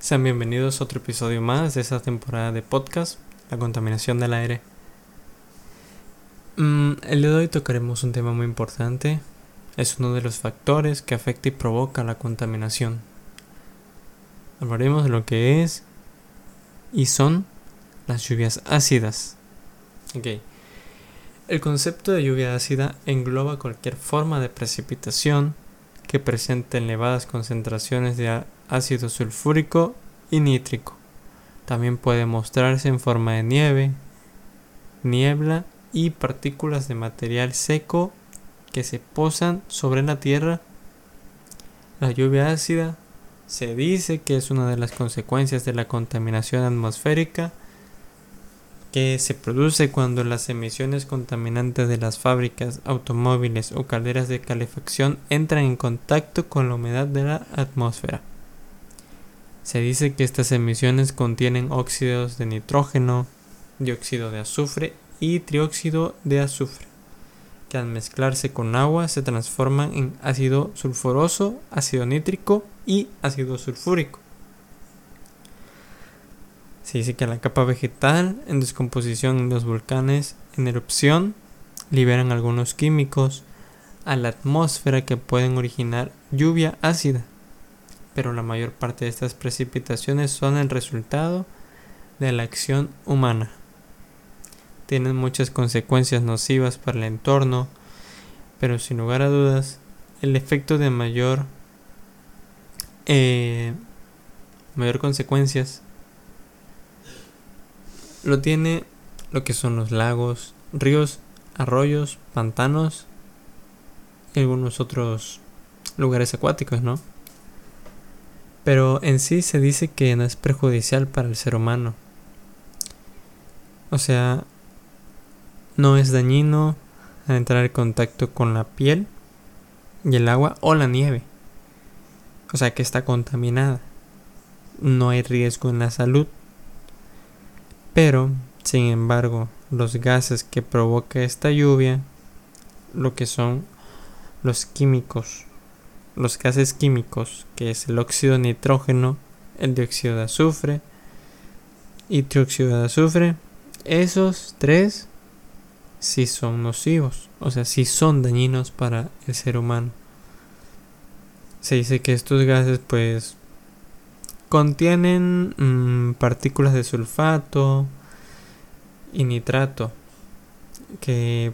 Sean bienvenidos a otro episodio más de esta temporada de podcast, la contaminación del aire. Mm, el día de hoy tocaremos un tema muy importante. Es uno de los factores que afecta y provoca la contaminación. Hablaremos de lo que es y son las lluvias ácidas. Okay. El concepto de lluvia ácida engloba cualquier forma de precipitación que presente elevadas concentraciones de ácido sulfúrico y nítrico. También puede mostrarse en forma de nieve, niebla y partículas de material seco que se posan sobre la tierra. La lluvia ácida se dice que es una de las consecuencias de la contaminación atmosférica que se produce cuando las emisiones contaminantes de las fábricas, automóviles o calderas de calefacción entran en contacto con la humedad de la atmósfera. Se dice que estas emisiones contienen óxidos de nitrógeno, dióxido de azufre y trióxido de azufre, que al mezclarse con agua se transforman en ácido sulfuroso, ácido nítrico y ácido sulfúrico. Se dice que la capa vegetal en descomposición en los volcanes en erupción liberan algunos químicos a la atmósfera que pueden originar lluvia ácida pero la mayor parte de estas precipitaciones son el resultado de la acción humana. Tienen muchas consecuencias nocivas para el entorno, pero sin lugar a dudas, el efecto de mayor eh, mayor consecuencias lo tiene lo que son los lagos, ríos, arroyos, pantanos y algunos otros lugares acuáticos, ¿no? Pero en sí se dice que no es perjudicial para el ser humano. O sea, no es dañino al entrar en contacto con la piel y el agua o la nieve. O sea que está contaminada. No hay riesgo en la salud. Pero, sin embargo, los gases que provoca esta lluvia, lo que son los químicos los gases químicos, que es el óxido de nitrógeno, el dióxido de azufre y trióxido de azufre, esos tres sí son nocivos, o sea, sí son dañinos para el ser humano. Se dice que estos gases pues contienen mm, partículas de sulfato y nitrato que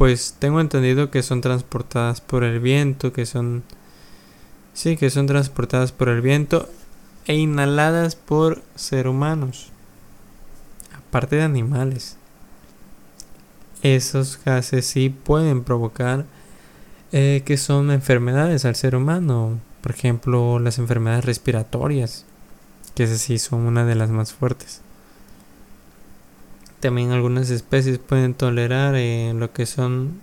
pues tengo entendido que son transportadas por el viento, que son sí, que son transportadas por el viento e inhaladas por seres humanos, aparte de animales. Esos gases sí pueden provocar eh, que son enfermedades al ser humano, por ejemplo las enfermedades respiratorias, que esas sí son una de las más fuertes. También algunas especies pueden tolerar eh, lo que son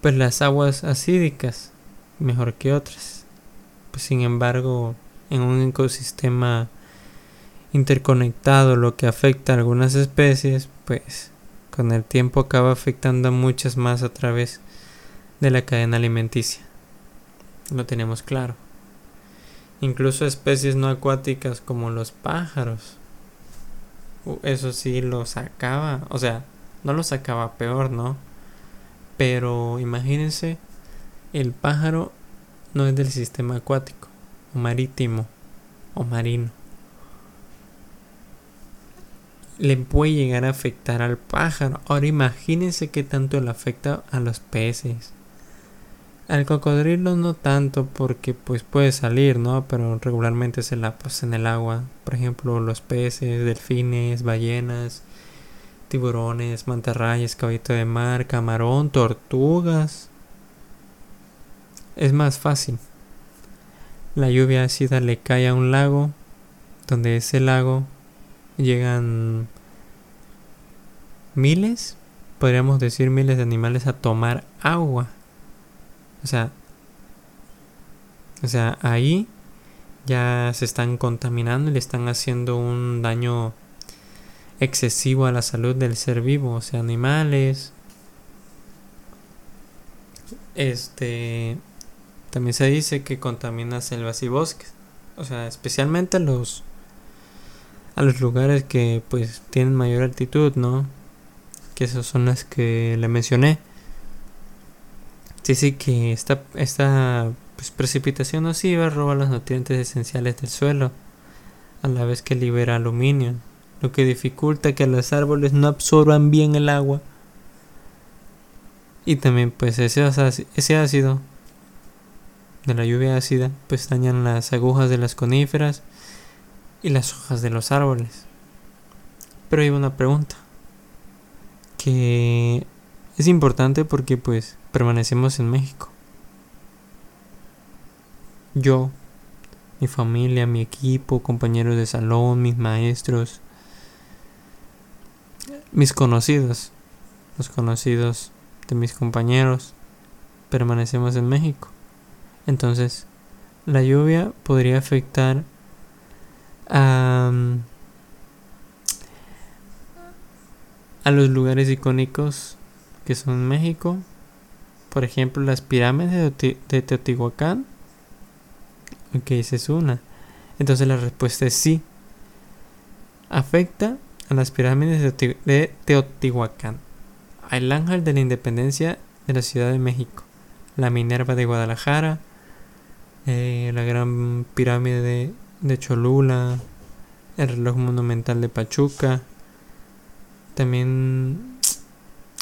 pues las aguas acídicas mejor que otras. Pues, sin embargo, en un ecosistema interconectado lo que afecta a algunas especies, pues con el tiempo acaba afectando a muchas más a través de la cadena alimenticia. Lo tenemos claro. Incluso especies no acuáticas como los pájaros eso sí lo sacaba, o sea, no lo sacaba peor, ¿no? Pero imagínense, el pájaro no es del sistema acuático, o marítimo, o marino. Le puede llegar a afectar al pájaro. Ahora imagínense qué tanto le afecta a los peces. Al cocodrilo no tanto porque pues puede salir, ¿no? Pero regularmente se la pasa en el agua. Por ejemplo, los peces, delfines, ballenas, tiburones, mantarrayas, caballito de mar, camarón, tortugas. Es más fácil. La lluvia ácida le cae a un lago, donde ese lago llegan miles, podríamos decir miles de animales a tomar agua o sea, o sea, ahí ya se están contaminando y le están haciendo un daño excesivo a la salud del ser vivo, o sea, animales. Este también se dice que contamina selvas y bosques. o sea, especialmente los a los lugares que pues tienen mayor altitud, ¿no? Que esas son las que le mencioné. Sí que esta, esta pues, precipitación nociva roba los nutrientes esenciales del suelo, a la vez que libera aluminio, lo que dificulta que los árboles no absorban bien el agua. Y también pues ese, ese ácido de la lluvia ácida pues dañan las agujas de las coníferas y las hojas de los árboles. Pero hay una pregunta que es importante porque pues permanecemos en México. Yo, mi familia, mi equipo, compañeros de salón, mis maestros, mis conocidos, los conocidos de mis compañeros, permanecemos en México. Entonces, la lluvia podría afectar a, a los lugares icónicos que son México. Por ejemplo, las pirámides de Teotihuacán. Ok, esa es una. Entonces la respuesta es sí. Afecta a las pirámides de Teotihuacán. Al ángel de la independencia de la Ciudad de México. La Minerva de Guadalajara eh, la gran pirámide de, Cholula, el reloj monumental de Pachuca, también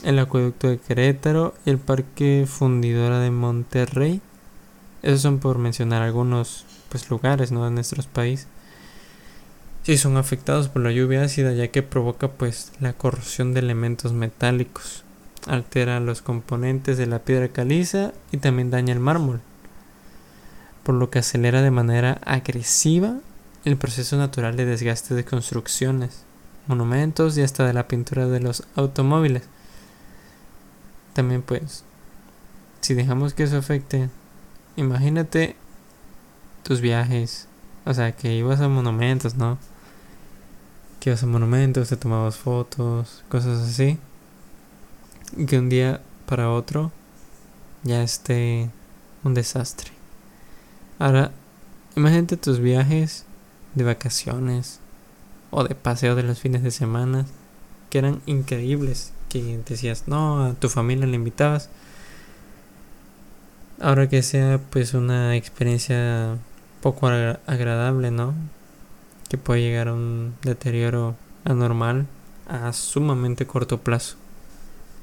el acueducto de Querétaro y el parque fundidora de Monterrey. Esos son por mencionar algunos pues, lugares ¿no? de nuestros países. Sí, son afectados por la lluvia ácida ya que provoca pues la corrosión de elementos metálicos, altera los componentes de la piedra caliza y también daña el mármol por lo que acelera de manera agresiva el proceso natural de desgaste de construcciones, monumentos y hasta de la pintura de los automóviles. También pues, si dejamos que eso afecte, imagínate tus viajes, o sea, que ibas a monumentos, ¿no? Que ibas a monumentos, te tomabas fotos, cosas así. Y que un día para otro ya esté un desastre. Ahora, imagínate tus viajes de vacaciones o de paseo de los fines de semana que eran increíbles, que decías, no, a tu familia le invitabas. Ahora que sea pues una experiencia poco agradable, ¿no? Que puede llegar a un deterioro anormal a sumamente corto plazo.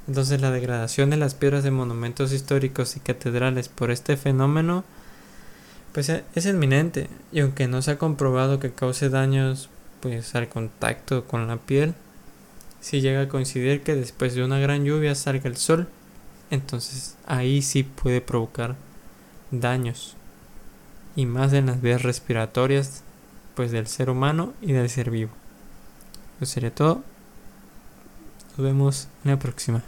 Entonces la degradación de las piedras de monumentos históricos y catedrales por este fenómeno pues e, es inminente y aunque no se ha comprobado que cause daños pues al contacto con la piel, si llega a coincidir que después de una gran lluvia salga el sol, entonces ahí sí puede provocar daños y más en las vías respiratorias pues del ser humano y del ser vivo. Eso sería todo. Nos vemos en la próxima.